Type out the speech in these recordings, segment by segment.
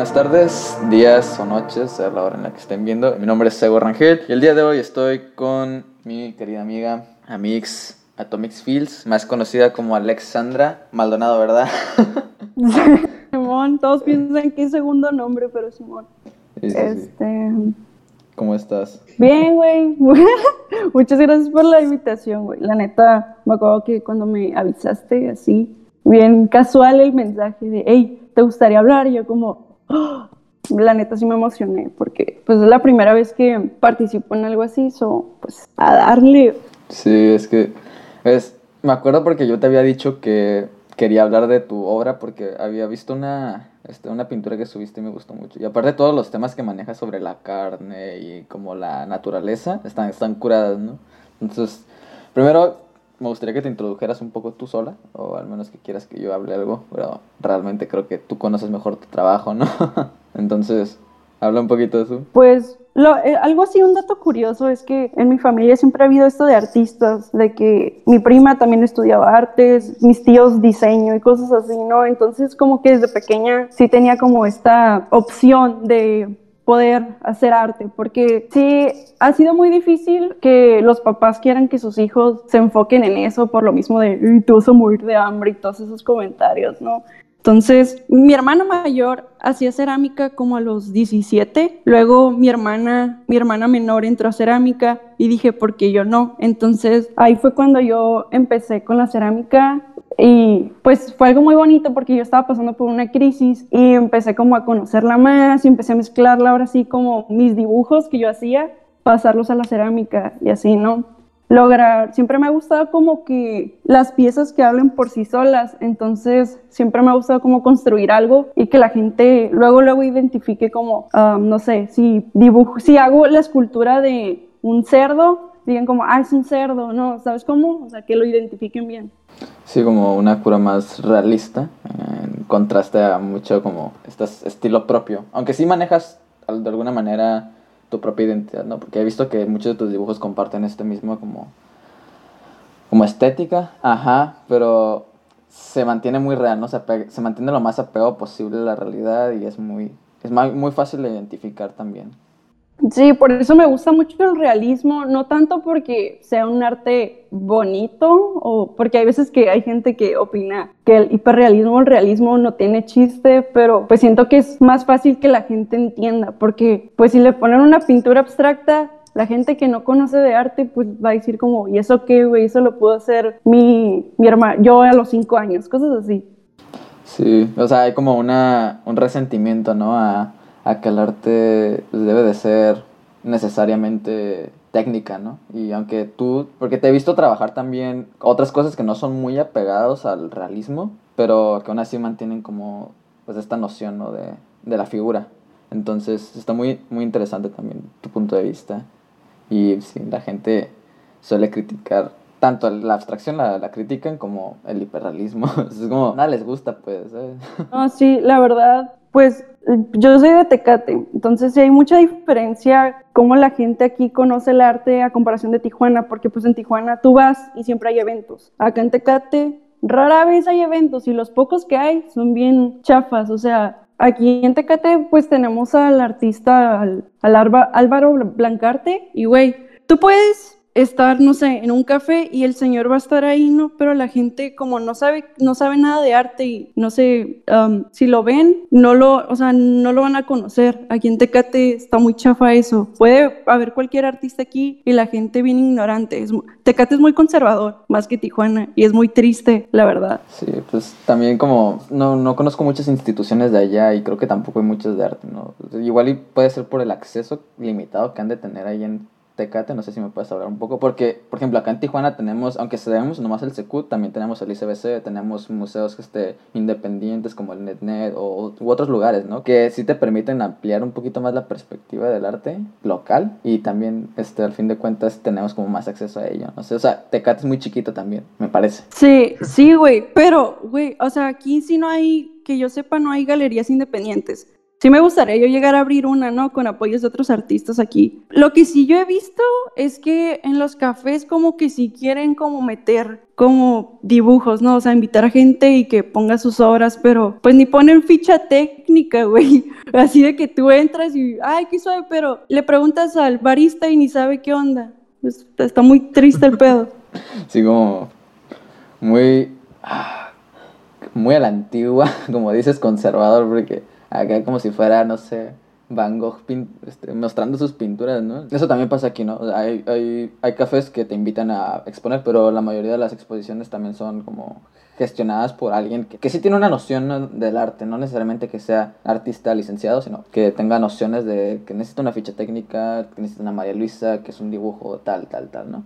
buenas tardes, días o noches, a la hora en la que estén viendo. Mi nombre es Sego Rangel y el día de hoy estoy con mi querida amiga Amix Atomics Fields, más conocida como Alexandra Maldonado, ¿verdad? Simón, todos piensan que es segundo nombre, pero Simón. Sí, sí, sí. Este. ¿Cómo estás? Bien, güey. Muchas gracias por la invitación, güey. La neta, me acuerdo que cuando me avisaste así, bien casual el mensaje de, hey, ¿te gustaría hablar? Y yo como, La neta sí me emocioné, porque pues es la primera vez que participo en algo así, so, pues a darle. Sí, es que es, me acuerdo porque yo te había dicho que quería hablar de tu obra porque había visto una, este, una pintura que subiste y me gustó mucho. Y aparte todos los temas que manejas sobre la carne y como la naturaleza están, están curadas, ¿no? Entonces, primero me gustaría que te introdujeras un poco tú sola, o al menos que quieras que yo hable algo, pero realmente creo que tú conoces mejor tu trabajo, ¿no? Entonces, habla un poquito de eso. Pues lo, eh, algo así, un dato curioso es que en mi familia siempre ha habido esto de artistas, de que mi prima también estudiaba artes, mis tíos diseño y cosas así, ¿no? Entonces como que desde pequeña sí tenía como esta opción de poder hacer arte, porque sí ha sido muy difícil que los papás quieran que sus hijos se enfoquen en eso por lo mismo de, "Ay, te vas a morir de hambre y todos esos comentarios, ¿no? Entonces, mi hermana mayor hacía cerámica como a los 17, luego mi hermana, mi hermana menor entró a cerámica y dije, ¿por qué yo no? Entonces, ahí fue cuando yo empecé con la cerámica y pues fue algo muy bonito porque yo estaba pasando por una crisis y empecé como a conocerla más y empecé a mezclarla ahora sí como mis dibujos que yo hacía, pasarlos a la cerámica y así, ¿no? lograr, siempre me ha gustado como que las piezas que hablen por sí solas, entonces siempre me ha gustado como construir algo y que la gente luego luego identifique como, ah, no sé, si dibujo, si hago la escultura de un cerdo, digan como, ah, es un cerdo, ¿no? ¿Sabes cómo? O sea, que lo identifiquen bien. Sí, como una cura más realista, en contraste a mucho como este estilo propio. Aunque sí manejas de alguna manera tu propia identidad, ¿no? Porque he visto que muchos de tus dibujos comparten este mismo como, como estética, ajá, pero se mantiene muy real, ¿no? Se, apega- se mantiene lo más apegado posible a la realidad y es muy, es muy fácil de identificar también. Sí, por eso me gusta mucho el realismo, no tanto porque sea un arte bonito o porque hay veces que hay gente que opina que el hiperrealismo o el realismo no tiene chiste, pero pues siento que es más fácil que la gente entienda, porque pues si le ponen una pintura abstracta, la gente que no conoce de arte pues va a decir como, ¿y eso qué, güey? Eso lo pudo hacer mi, mi hermano, yo a los cinco años, cosas así. Sí, o sea, hay como una, un resentimiento, ¿no? A, a que el arte debe de ser necesariamente técnica, ¿no? Y aunque tú, porque te he visto trabajar también otras cosas que no son muy apegados al realismo, pero que aún así mantienen como, pues, esta noción, ¿no? De, de la figura. Entonces, está muy, muy interesante también tu punto de vista. Y sí, la gente suele criticar tanto la abstracción la, la critican como el hiperrealismo. Es como, nada les gusta, pues. ¿sabes? No, sí, la verdad, pues eh, yo soy de Tecate, entonces sí hay mucha diferencia cómo la gente aquí conoce el arte a comparación de Tijuana, porque pues en Tijuana tú vas y siempre hay eventos. Acá en Tecate rara vez hay eventos y los pocos que hay son bien chafas, o sea, aquí en Tecate pues tenemos al artista, al, al Álvaro Blancarte y güey, tú puedes estar, no sé, en un café y el señor va a estar ahí, ¿no? Pero la gente como no sabe, no sabe nada de arte y no sé, um, si lo ven, no lo, o sea, no lo van a conocer. Aquí en Tecate está muy chafa eso. Puede haber cualquier artista aquí y la gente bien ignorante. Es Tecate es muy conservador, más que Tijuana, y es muy triste, la verdad. Sí, pues también como no, no conozco muchas instituciones de allá y creo que tampoco hay muchas de arte, ¿no? Igual y puede ser por el acceso limitado que han de tener ahí en Tecate, no sé si me puedes hablar un poco, porque, por ejemplo, acá en Tijuana tenemos, aunque tenemos nomás el Secut, también tenemos el ICBC, tenemos museos este, independientes como el NetNet o, u otros lugares, ¿no? Que sí te permiten ampliar un poquito más la perspectiva del arte local y también, este, al fin de cuentas, tenemos como más acceso a ello, no sé, o sea, Tecate es muy chiquito también, me parece. Sí, sí, güey, pero, güey, o sea, aquí sí no hay, que yo sepa, no hay galerías independientes. Sí me gustaría yo llegar a abrir una, ¿no? Con apoyos de otros artistas aquí. Lo que sí yo he visto es que en los cafés como que sí quieren como meter como dibujos, ¿no? O sea, invitar a gente y que ponga sus obras, pero pues ni ponen ficha técnica, güey. Así de que tú entras y, ay, qué suave, pero le preguntas al barista y ni sabe qué onda. Está muy triste el pedo. Sí, como muy, ah, muy a la antigua, como dices, conservador, porque acá como si fuera, no sé, Van Gogh este, mostrando sus pinturas, ¿no? Eso también pasa aquí, ¿no? hay, hay, hay cafés que te invitan a exponer, pero la mayoría de las exposiciones también son como gestionadas por alguien que, que sí tiene una noción del arte, no necesariamente que sea artista licenciado, sino que tenga nociones de que necesita una ficha técnica, que necesita una María Luisa, que es un dibujo tal, tal, tal, ¿no?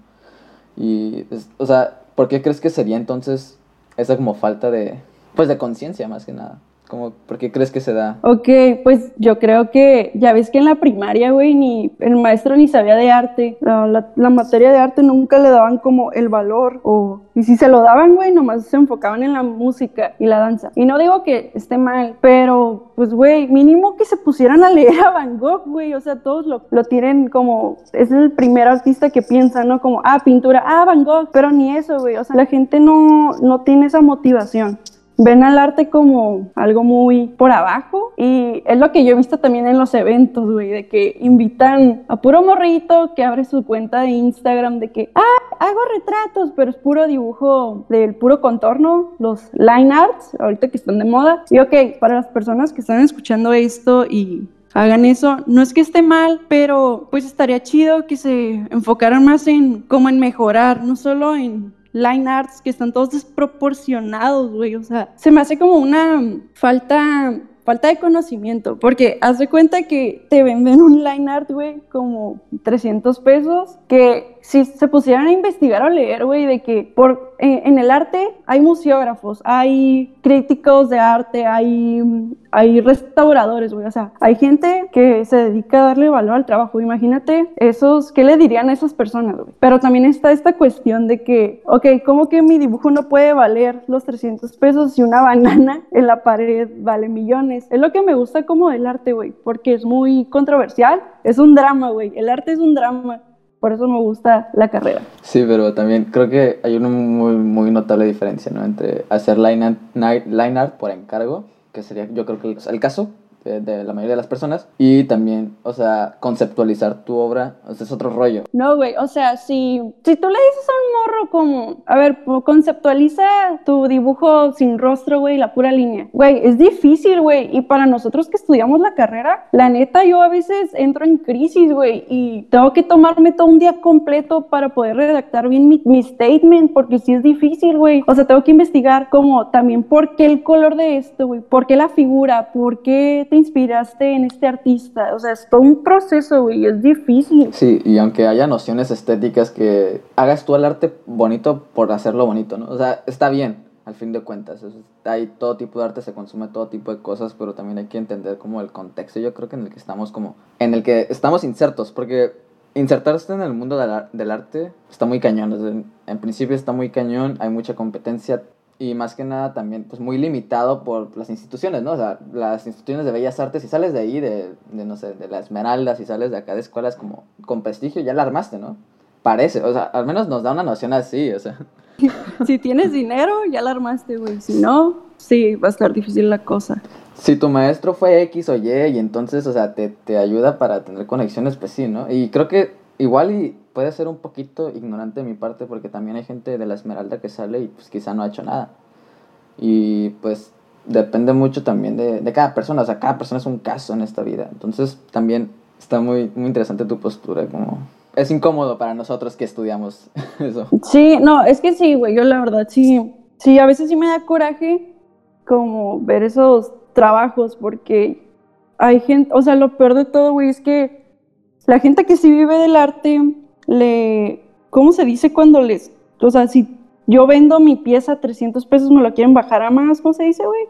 Y, o sea, ¿por qué crees que sería entonces esa como falta de, pues de conciencia más que nada? ¿Por qué crees que se da? Ok, pues yo creo que ya ves que en la primaria, güey, ni el maestro ni sabía de arte. La, la, materia de arte nunca le daban como el valor. O, y si se lo daban, güey, nomás se enfocaban en la música y la danza. Y no digo que esté mal, pero pues, güey, mínimo que se pusieran a leer a Van Gogh, güey. O sea, todos lo, lo tienen como, es el primer artista que piensa, ¿no? Como, ah, pintura, ah, Van Gogh. Pero ni eso, güey. O sea, la gente no, no tiene esa motivación ven al arte como algo muy por abajo y es lo que yo he visto también en los eventos, güey, de que invitan a puro morrito que abre su cuenta de Instagram de que, ah, hago retratos, pero es puro dibujo del puro contorno, los line arts, ahorita que están de moda. Y ok, para las personas que están escuchando esto y hagan eso. No es que esté mal, pero pues estaría chido que se enfocaran más en cómo en mejorar, no solo en line arts que están todos desproporcionados, güey. O sea, se me hace como una falta falta de conocimiento, porque haz de cuenta que te venden un line art, güey, como 300 pesos, que si se pusieran a investigar o leer, güey, de que por, en, el arte hay museógrafos, hay críticos de arte, hay, hay restauradores, güey, o sea, hay gente que se dedica a darle valor al trabajo. Imagínate esos, ¿qué le dirían a esas personas, güey? Pero también está esta cuestión de que, ok, ¿cómo que mi dibujo no puede valer los 300 pesos si una banana en la pared vale millones? Es lo que me gusta como del arte, güey, porque es muy controversial, es un drama, güey, el arte es un drama por eso me gusta la carrera. Sí, pero también creo que hay una muy, muy notable diferencia, ¿no? Entre hacer line line art por encargo, que sería yo creo que el caso, de, la mayoría de las personas. Y también, o sea, conceptualizar tu obra, o es otro rollo. No, güey, o sea, si, si tú le dices a un morro como, a ver, conceptualiza tu dibujo sin rostro, güey, la pura línea. Güey, es difícil, güey. Y para nosotros que estudiamos la carrera, la neta, yo a veces entro en crisis, güey, y tengo que tomarme todo un día completo para poder redactar bien mi, mi statement, porque sí es difícil, güey. O sea, tengo que investigar como también por qué el color de esto, güey, por qué la figura, por qué inspiraste en este artista? O sea, es todo un proceso, güey, es difícil. Sí, y aunque haya nociones estéticas que hagas tú el arte bonito por hacerlo bonito, ¿no? O sea, está bien, al fin de cuentas. hay todo tipo de arte, se consume todo tipo de cosas, pero también hay que entender como el contexto, yo creo que en el que estamos como, en el que estamos insertos, porque insertarse en el mundo del, arte está muy cañón. en principio está muy cañón, hay mucha competencia, y más que nada también pues muy limitado por las instituciones, ¿no? O sea, las instituciones de bellas artes, si sales de ahí, de, de no sé, de la Esmeralda, si sales de acá de escuelas como con prestigio, ya la armaste, ¿no? Parece, o sea, al menos nos da una noción así, o sea. si tienes dinero, ya la armaste, güey. Si no, sí, va a estar difícil la cosa. Si tu maestro fue X o Y y entonces, o sea, te, te ayuda para tener conexiones, pues sí, ¿no? Y creo que igual y puede ser un poquito ignorante de mi parte porque también hay gente de la Esmeralda que sale y pues quizá no ha hecho nada. Y pues depende mucho también de, de cada persona, o sea, cada persona es un caso en esta vida. Entonces también está muy, muy interesante tu postura, como es incómodo para nosotros que estudiamos eso. Sí, no, es que sí, güey, yo la verdad sí, sí, a veces sí me da coraje como ver esos trabajos porque hay gente, o sea, lo peor de todo, güey, es que la gente que sí vive del arte, le, ¿cómo se dice cuando les, o sea, si yo vendo mi pieza a 300 pesos, me lo quieren bajar a más, ¿cómo se dice, güey?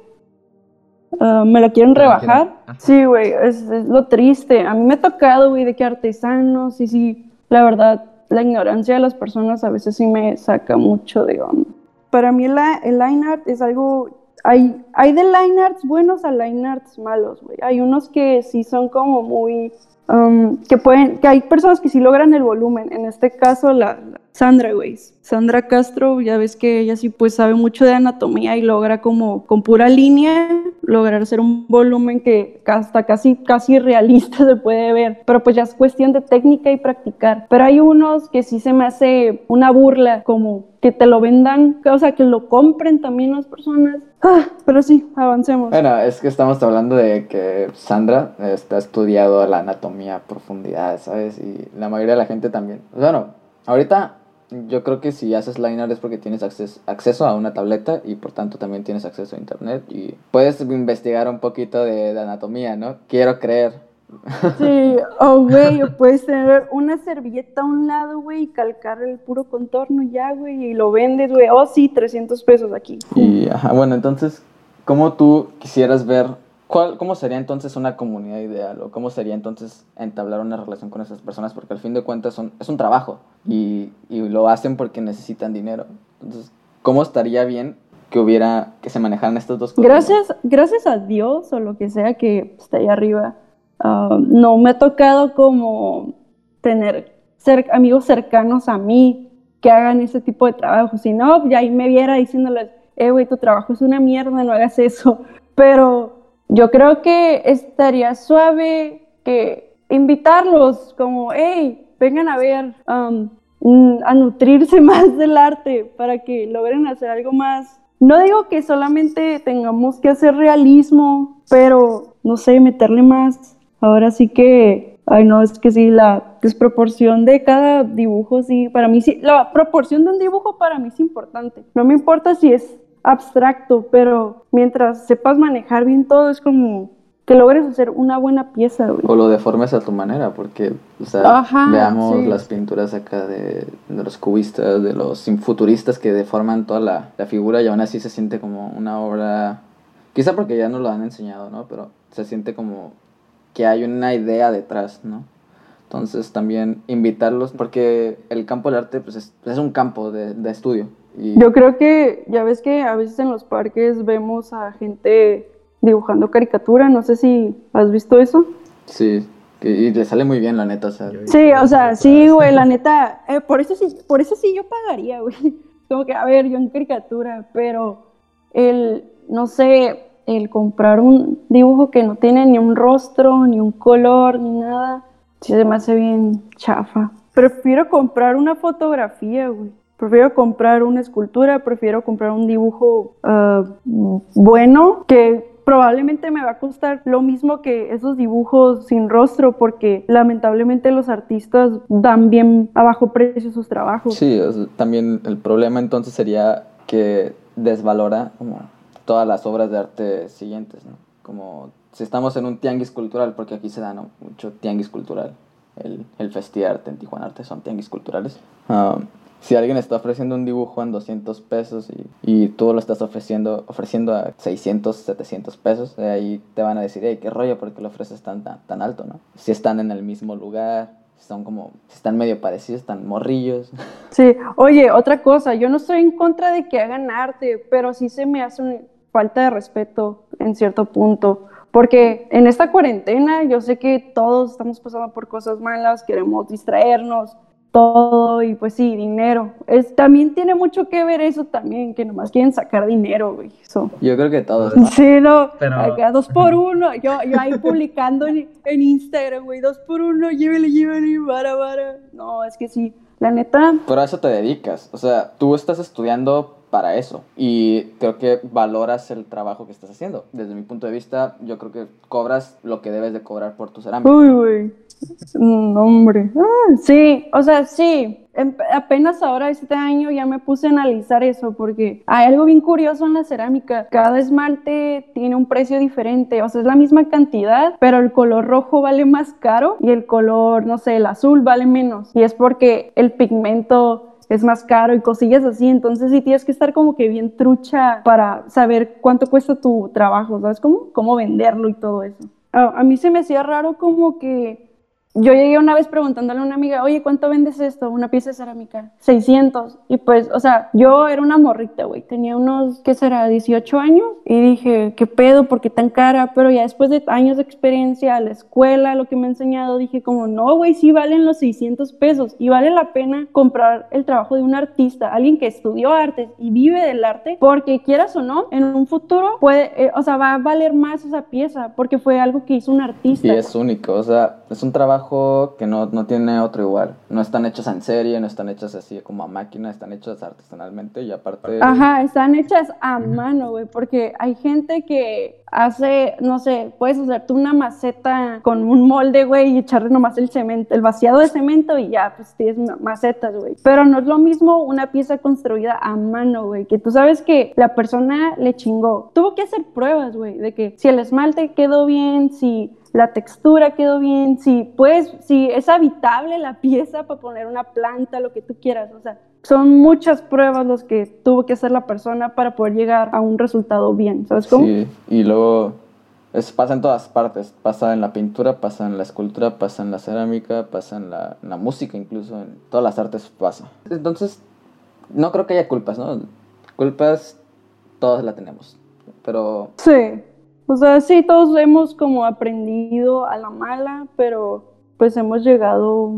Ah, ¿Me lo quieren rebajar? Sí, güey, es, lo triste. A mí me ha tocado, güey, de que artesanos, y sí, la verdad, la ignorancia de las personas a veces sí me saca mucho de onda. Para mí el, el line art es algo hay, hay de line arts buenos a line arts malos, güey. Hay unos que sí son como muy Que pueden, que hay personas que sí logran el volumen. En este caso, la, Sandra, güey. Sandra Castro, ya ves que ella sí pues sabe mucho de anatomía y logra como con pura línea lograr hacer un volumen que hasta casi, casi realista se puede ver. Pero pues ya es cuestión de técnica y practicar. Pero hay unos que sí se me hace una burla, como que te lo vendan, o sea, que lo compren también las personas. Ah, pero sí, avancemos. Bueno, es que estamos hablando de que Sandra está estudiado la anatomía a profundidad, ¿sabes? Y la mayoría de la gente también. Bueno, ahorita yo creo que si haces line es porque tienes acceso, acceso a una tableta y por tanto también tienes acceso a internet y puedes investigar un poquito de, anatomía, ¿no? Quiero creer. Sí, oh, güey, o puedes tener una servilleta a un lado, güey, y calcar el puro contorno ya, güey, y lo vendes, güey. Oh, sí, 300 pesos aquí. Y, ajá, bueno, entonces, ¿cómo tú quisieras ver ¿Cómo sería entonces una comunidad ideal? ¿O cómo sería entonces entablar una relación con esas personas? Porque al fin de cuentas son, es un trabajo y, y lo hacen porque necesitan dinero. Entonces, ¿cómo estaría bien que hubiera, que se manejaran estos dos cosas? Gracias, gracias a Dios o lo que sea que está ahí arriba, ah, no me ha tocado como tener amigos cercanos a mí que hagan ese tipo de trabajo. Si no, ya ahí me viera diciéndoles, eh, güey, tu trabajo es una mierda, no hagas eso. Pero yo creo que estaría suave que invitarlos como, hey, vengan a ver, um, a nutrirse más del arte para que logren hacer algo más. No digo que solamente tengamos que hacer realismo, pero no sé, meterle más. Ahora sí que, ay no, es que sí, la desproporción de cada dibujo, sí, para mí sí, la proporción de un dibujo para mí es importante. No me importa si es abstracto, pero mientras sepas manejar bien todo, es como que logres hacer una buena pieza, O lo deformes a tu manera, porque, o sea, veamos las pinturas acá de, los cubistas, de los futuristas que deforman toda la, la, figura y aún así se siente como una obra, quizá porque ya no lo han enseñado, ¿no? Pero se siente como que hay una idea detrás, ¿no? Entonces también invitarlos, porque el campo del arte pues es, es un campo de, de estudio, yo creo que, ya ves que a veces en los parques vemos a gente dibujando caricatura, no sé si has visto eso. Sí, y le sale muy bien, la neta, o sea. Sí, o sea, sí, güey, la neta, eh, por eso sí, por eso sí yo pagaría, güey. Como que, a ver, yo en caricatura, pero el, no sé, el comprar un dibujo que no tiene ni un rostro, ni un color, ni nada, sí se me hace bien chafa. Prefiero comprar una fotografía, güey. Prefiero comprar una escultura, prefiero comprar un dibujo ah, bueno que probablemente me va a costar lo mismo que esos dibujos sin rostro porque lamentablemente los artistas dan bien a bajo precio sus trabajos. Sí, también el problema entonces sería que desvalora como todas las obras de arte siguientes, ¿no? Como si estamos en un tianguis cultural, porque aquí se da mucho tianguis cultural, el, el Arte en Tijuana Arte son tianguis culturales. Ah, si alguien está ofreciendo un dibujo en 200 pesos y, y tú lo estás ofreciendo, ofreciendo a 600, 700 pesos, de ahí te van a decir, hey, qué rollo, porque lo ofreces tan, tan, alto, ¿no? Si están en el mismo lugar, son como, están medio parecidos, están morrillos. Sí, oye, otra cosa, yo no estoy en contra de que hagan arte, pero sí se me hace una falta de respeto en cierto punto. Porque en esta cuarentena yo sé que todos estamos pasando por cosas malas, queremos distraernos, todo y pues sí, dinero. Es, también tiene mucho que ver eso también, que nomás quieren sacar dinero, güey. Yo creo que todos. Sí, no, acá dos por uno. Yo, yo ahí publicando en, en Instagram, güey, dos por uno, llévele, llévele, vara, vara. No, es que sí, la neta. Pero a eso te dedicas, o sea, tú estás estudiando para eso y creo que valoras el trabajo que estás haciendo. Desde mi punto de vista, yo creo que cobras lo que debes de cobrar por tu cerámica. Uy, güey. No, hombre. Ah, sí, o sea, sí. Em, apenas ahora este año ya me puse a analizar eso porque hay algo bien curioso en la cerámica. Cada esmalte tiene un precio diferente, o sea, es la misma cantidad, pero el color rojo vale más caro y el color, no sé, el azul vale menos. Y es porque el pigmento es más caro y cosillas así, entonces sí tienes que estar como que bien trucha para saber cuánto cuesta tu trabajo, ¿sabes cómo? Cómo venderlo y todo eso. a mí se me hacía raro como que yo llegué una vez preguntándole a una amiga, oye, ¿cuánto vendes esto? Una pieza de cerámica. 600. Y pues, o sea, yo era una morrita, güey. Tenía unos, ¿qué será? 18 años. Y dije, ¿qué pedo? ¿Por qué tan cara? Pero ya después de años de experiencia, la escuela, lo que me ha enseñado, dije como, no, güey, sí valen los 600 pesos. Y vale la pena comprar el trabajo de un artista, alguien que estudió artes y vive del arte, porque quieras o no, en un futuro puede, eh, o sea, va a valer más esa pieza, porque fue algo que hizo un artista. Y es único, o sea, es un trabajo que no, no tiene otro igual. No están hechos en serie, no están hechos así como a máquina, están hechos artesanalmente y aparte... Ajá, están hechas a mano, güey, porque hay gente que hace, no sé, puedes hacerte una maceta con un molde, güey, y echarle nomás el cemento, el vaciado de cemento y ya, pues tienes macetas, güey. Pero no es lo mismo una pieza construida a mano, güey, que tú sabes que la persona le chingó. Tuvo que hacer pruebas, güey, de que si el esmalte quedó bien, si la textura quedó bien, si pues, si es habitable la pieza para poner una planta, lo que tú quieras, o sea, son muchas pruebas las que tuvo que hacer la persona para poder llegar a un resultado bien, ¿sabes cómo? Sí, y luego es, pasa en todas partes, pasa en la pintura, pasa en la escultura, pasa en la cerámica, pasa en la, en la música incluso, en todas las artes pasa. Entonces, no creo que haya culpas, ¿no? Culpas todas la tenemos, pero... Sí, o sea, sí, todos hemos como aprendido a la mala, pero pues hemos llegado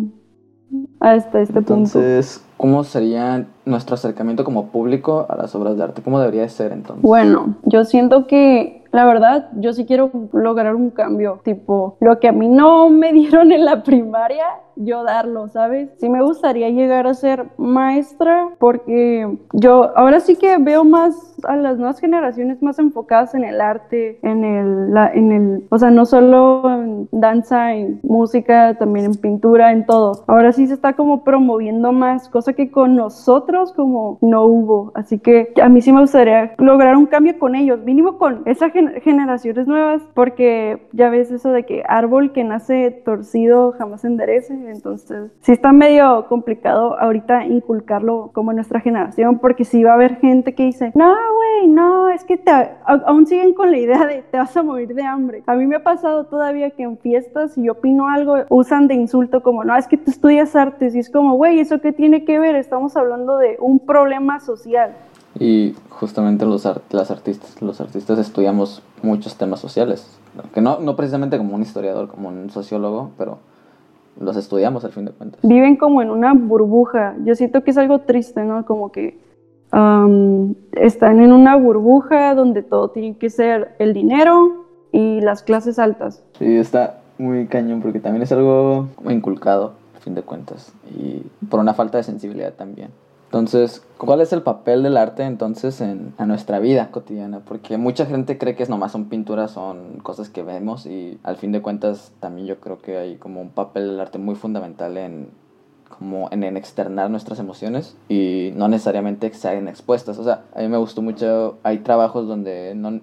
hasta este punto. Entonces, ¿cómo sería nuestro acercamiento como público a las obras de arte? ¿Cómo debería ser entonces? Bueno, yo siento que la verdad, yo sí quiero lograr un cambio, tipo, lo que a mí no me dieron en la primaria, yo darlo, ¿sabes? Sí me gustaría llegar a ser maestra porque yo ahora sí que veo más a las nuevas generaciones más enfocadas en el arte, en el, en el, o sea, no solo en danza, en música, también en pintura, en todo. Ahora sí se está como promoviendo más, cosa que con nosotros como no hubo. Así que a mí sí me gustaría lograr un cambio con ellos, mínimo con esas generaciones nuevas, porque ya ves eso de que árbol que nace torcido jamás enderece, entonces sí está medio complicado ahorita inculcarlo como nuestra generación, porque sí va a haber gente que dice, no, güey, no, es que te, aún siguen con la idea de te vas a morir de hambre. A mí me ha pasado todavía que en fiestas, si yo opino algo, usan de insulto como, no, es que tú estudias artes, y es como, güey, ¿eso qué tiene que ver? Estamos hablando de un problema social. Y justamente los las artistas, los artistas estudiamos muchos temas sociales, que no, no precisamente como un historiador, como un sociólogo, pero los estudiamos al fin de cuentas. Viven como en una burbuja. Yo siento que es algo triste, ¿no? Como que están en una burbuja donde todo tiene que ser el dinero y las clases altas. Sí, está muy cañón porque también es algo inculcado, al fin de cuentas, y por una falta de sensibilidad también. Entonces, ¿cuál es el papel del arte entonces en, nuestra vida cotidiana? Porque mucha gente cree que es nomás son pinturas, son cosas que vemos y al fin de cuentas también yo creo que hay como un papel del arte muy fundamental en como en, en externar nuestras emociones y no necesariamente que sean expuestas. O sea, a mí me gustó mucho, hay trabajos donde no,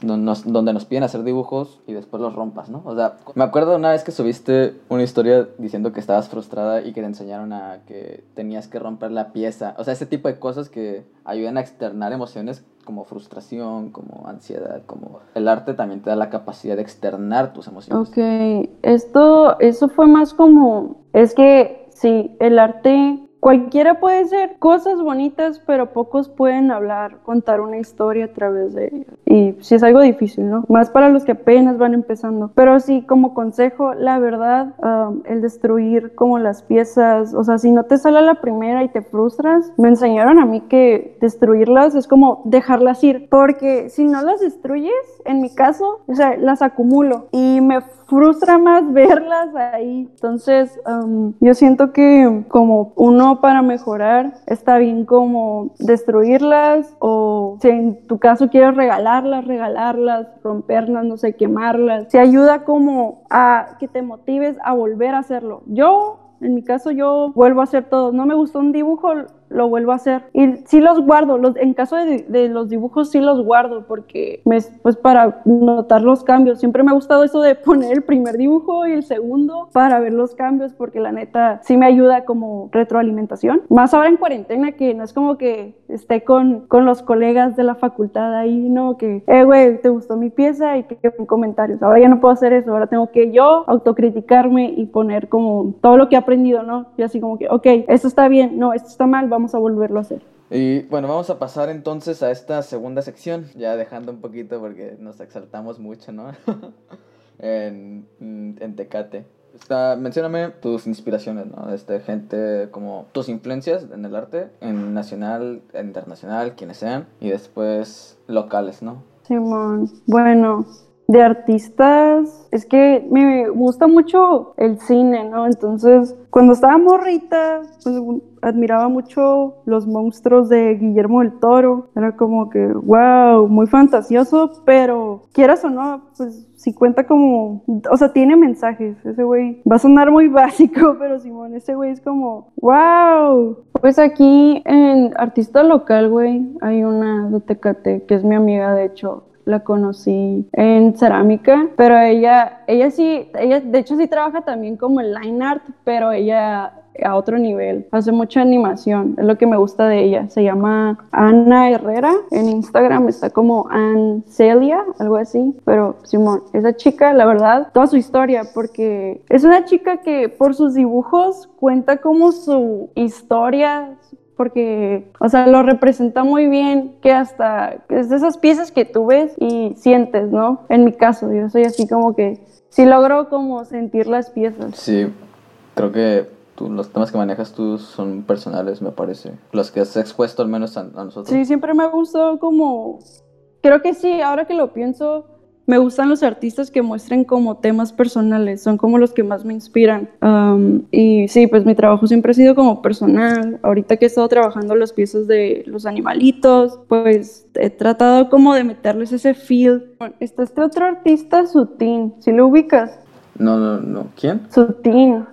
donde nos piden hacer dibujos y después los rompas, ¿no? O sea, me acuerdo una vez que subiste una historia diciendo que estabas frustrada y que te enseñaron a que tenías que romper la pieza. O sea, ese tipo de cosas que ayudan a externar emociones como frustración, como ansiedad, como el arte también te da la capacidad de externar tus emociones. Ok, esto, eso fue más como, es que sí, el arte Cualquiera puede ser cosas bonitas, pero pocos pueden hablar, contar una historia a través de ella. Y sí es algo difícil, ¿no? Más para los que apenas van empezando. Pero sí, como consejo, la verdad, um, el destruir como las piezas, o sea, si no te sale la primera y te frustras, me enseñaron a mí que destruirlas es como dejarlas ir, porque si no las destruyes, en mi caso, o sea, las acumulo y me frustra más verlas ahí. Entonces, um, yo siento que como uno para mejorar está bien como destruirlas o si en tu caso quieres regalarlas, regalarlas, romperlas, no sé, quemarlas. Se ayuda como a que te motives a volver a hacerlo. Yo en mi caso yo vuelvo a hacer todo. No me gustó un dibujo, lo vuelvo a hacer. Y sí los guardo, los, en caso de, de los dibujos sí los guardo porque me, pues para notar los cambios. Siempre me ha gustado eso de poner el primer dibujo y el segundo para ver los cambios porque la neta sí me ayuda como retroalimentación. Más ahora en cuarentena que no es como que esté con, con los colegas de la facultad ahí, ¿no? Que, eh, güey, ¿te gustó mi pieza? Y que, que comentarios. Ahora ya no puedo hacer eso, ahora tengo que yo autocriticarme y poner como todo lo que he aprendido, ¿no? Y así como que, ok, esto está bien, no, esto está mal, vamos a volverlo a hacer. Y bueno, vamos a pasar entonces a esta segunda sección, ya dejando un poquito porque nos exaltamos mucho, ¿no? en, en Tecate. Está, mencióname tus inspiraciones, ¿no? Este, gente como tus influencias en el arte, en nacional, en internacional, quienes sean, y después locales, ¿no? Simón, bueno, de artistas, es que me gusta mucho el cine, ¿no? Entonces, cuando estaba morrita, pues admiraba mucho los monstruos de Guillermo del Toro. Era como que, wow, muy fantasioso, pero quieras o no, pues si cuenta como, o sea, tiene mensajes. Ese güey va a sonar muy básico, pero Simón, ese güey es como, wow. Pues aquí en artista local, güey, hay una de Tecate que es mi amiga, de hecho la conocí en cerámica, pero ella, ella sí, ella de hecho sí trabaja también como en line art, pero ella a otro nivel, hace mucha animación, es lo que me gusta de ella, se llama Ana Herrera, en Instagram está como Celia, algo así, pero Simón, esa chica, la verdad, toda su historia, porque es una chica que por sus dibujos cuenta como su historia, porque, o sea, lo representa muy bien, que hasta es de esas piezas que tú ves y sientes, ¿no? En mi caso, yo soy así como que sí logro como sentir las piezas. Sí, creo que tú, los temas que manejas tú son personales, me parece. Los que has expuesto al menos a, a nosotros. Sí, siempre me ha gustado como, creo que sí, ahora que lo pienso, me gustan los artistas que muestren como temas personales, son como los que más me inspiran. Um, y sí, pues mi trabajo siempre ha sido como personal. Ahorita que he estado trabajando las piezas de los animalitos, pues he tratado como de meterles ese feel. Está este otro artista, Sutin, ¿sí lo ubicas? No, no, no. ¿Quién? Sutin,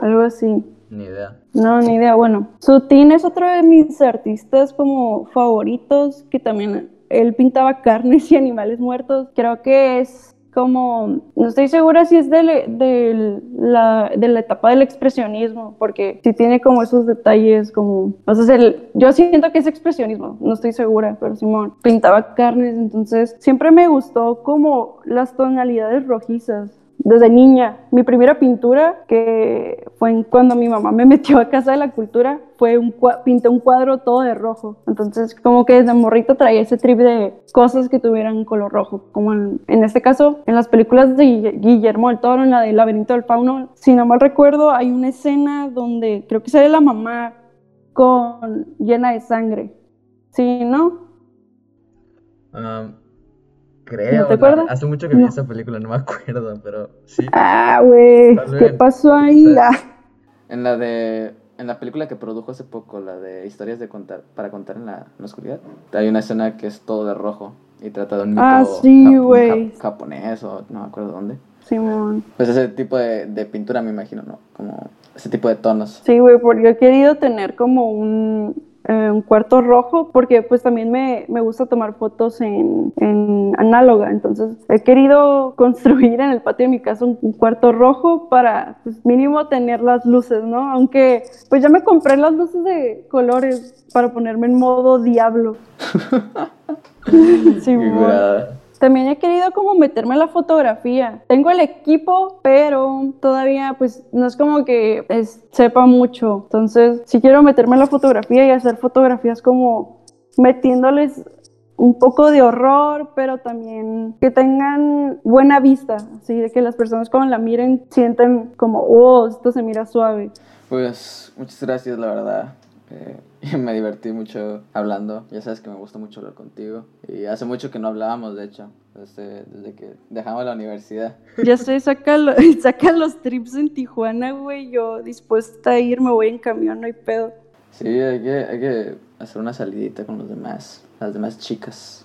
algo así. Ni idea. No, ni idea. Bueno, Sutin es otro de mis artistas como favoritos que también él pintaba carnes y animales muertos. Creo que es como, no estoy segura si es de, la, de la etapa del expresionismo, porque si tiene como esos detalles, como, o el, yo siento que es expresionismo, no estoy segura, pero Simón pintaba carnes, entonces siempre me gustó como las tonalidades rojizas, desde niña. Mi primera pintura, que fue cuando mi mamá me metió a Casa de la Cultura, fue un pinté un cuadro todo de rojo. Entonces, como que desde morrito traía ese trip de cosas que tuvieran color rojo. Como en, en este caso, en las películas de Guillermo del Toro, en la del Laberinto del Fauno, si no mal recuerdo, hay una escena donde creo que sale la mamá con llena de sangre. ¿Sí, no? Um, Creo. te acuerdas? Hace mucho que vi esa película, no me acuerdo, pero sí. Ah, güey. ¿Qué pasó ahí? Ah. En la de. En la película que produjo hace poco, la de historias de contar para contar en la, oscuridad, hay una escena que es todo de rojo y trata de un mito ah, sí, güey. japonés o no me acuerdo dónde. Simón. pues ese tipo de, de pintura me imagino, ¿no? Como ese tipo de tonos. Sí, güey, porque he querido tener como un, eh, un cuarto rojo porque pues también me, me gusta tomar fotos en, en, análoga. Entonces he querido construir en el patio de mi casa un, cuarto rojo para pues mínimo tener las luces no aunque pues ya me compré las luces de colores para ponerme en modo diablo. Sí, también he querido como meterme en la fotografía. Tengo el equipo, pero todavía pues no es como que sepa mucho. Entonces, si quiero meterme en la fotografía y hacer fotografías como metiéndoles un poco de horror, pero también que tengan buena vista, así de que las personas cuando la miren sienten como, oh, esto se mira suave. Pues muchas gracias, la verdad. Eh, y me divertí mucho hablando. Ya sabes que me gusta mucho hablar contigo. Y hace mucho que no hablábamos, de hecho, desde, desde que dejamos la universidad. Ya sé, saca, saca los trips en Tijuana, güey. Yo dispuesta a ir, me voy en camión, no hay pedo. Sí, hay que, hay que hacer una salidita con los demás, las demás chicas.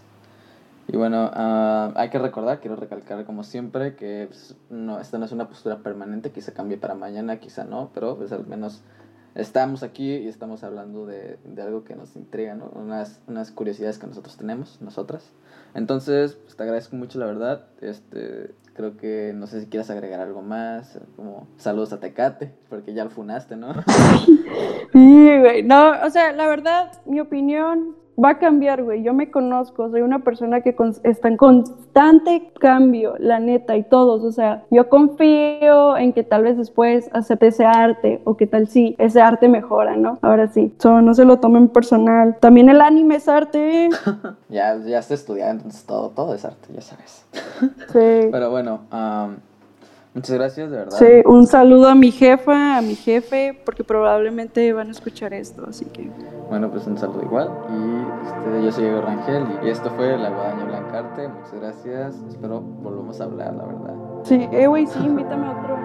Y bueno, uh, hay que recordar, quiero recalcar como siempre, que pues, no, esta no es una postura permanente, quizá cambie para mañana, quizá no, pero pues al menos estamos aquí y estamos hablando de, de algo que nos intriga, ¿no? Unas, unas curiosidades que nosotros tenemos, nosotras. Entonces, pues, te agradezco mucho, la verdad. Este, creo que no sé si quieres agregar algo más, como saludos a Tecate, porque ya lo funaste, ¿no? Sí, güey. No, o sea, la verdad, mi opinión va a cambiar, güey. Yo me conozco, soy una persona que está en constante cambio, la neta, y todos. O sea, yo confío en que tal vez después acepte ese arte o que tal si ese arte mejora, ¿no? Ahora sí, so, no se lo tomen personal. También el anime es arte. ya, ya estoy estudiando, entonces todo, todo es arte, ya sabes. sí. Pero bueno, Muchas gracias, de verdad. Sí, un saludo a mi jefa, a mi jefe, porque probablemente van a escuchar esto, así que. Bueno, pues un saludo igual. Y este, yo soy Diego Rangel y esto fue La Guadaña Blancarte. Muchas gracias. Espero volvamos a hablar, la verdad. Sí, eh, güey, sí, invítame a otro.